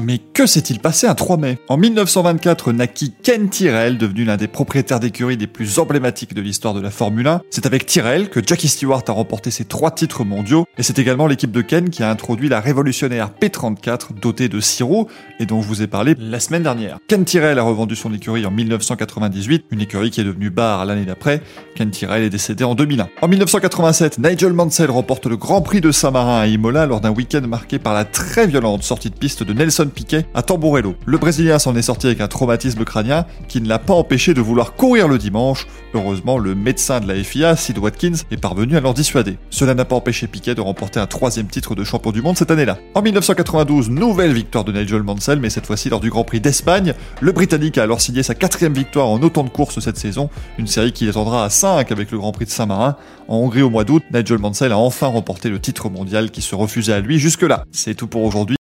Mais que s'est-il passé un 3 mai En 1924 naquit Ken Tyrrell, devenu l'un des propriétaires d'écuries les plus emblématiques de l'histoire de la Formule 1. C'est avec Tyrrell que Jackie Stewart a remporté ses trois titres mondiaux, et c'est également l'équipe de Ken qui a introduit la révolutionnaire P34 dotée de 6 roues, et dont je vous ai parlé la semaine dernière. Ken Tyrrell a revendu son écurie en 1998, une écurie qui est devenue bar l'année d'après. Ken Tyrrell est décédé en 2001. En 1987, Nigel Mansell remporte le Grand Prix de Saint-Marin à Imola lors d'un week-end marqué par la très violente sortie de piste de Nelson Piquet à Tamburello. Le Brésilien s'en est sorti avec un traumatisme crânien qui ne l'a pas empêché de vouloir courir le dimanche. Heureusement, le médecin de la FIA, Sid Watkins, est parvenu à l'en dissuader. Cela n'a pas empêché Piquet de remporter un troisième titre de champion du monde cette année-là. En 1992, nouvelle victoire de Nigel Mansell, mais cette fois-ci lors du Grand Prix d'Espagne. Le Britannique a alors signé sa quatrième victoire en autant de courses cette saison, une série qui attendra à 5 avec le Grand Prix de Saint-Marin. En Hongrie au mois d'août, Nigel Mansell a enfin remporté le titre mondial qui se refusait à lui jusque-là. C'est tout pour aujourd'hui.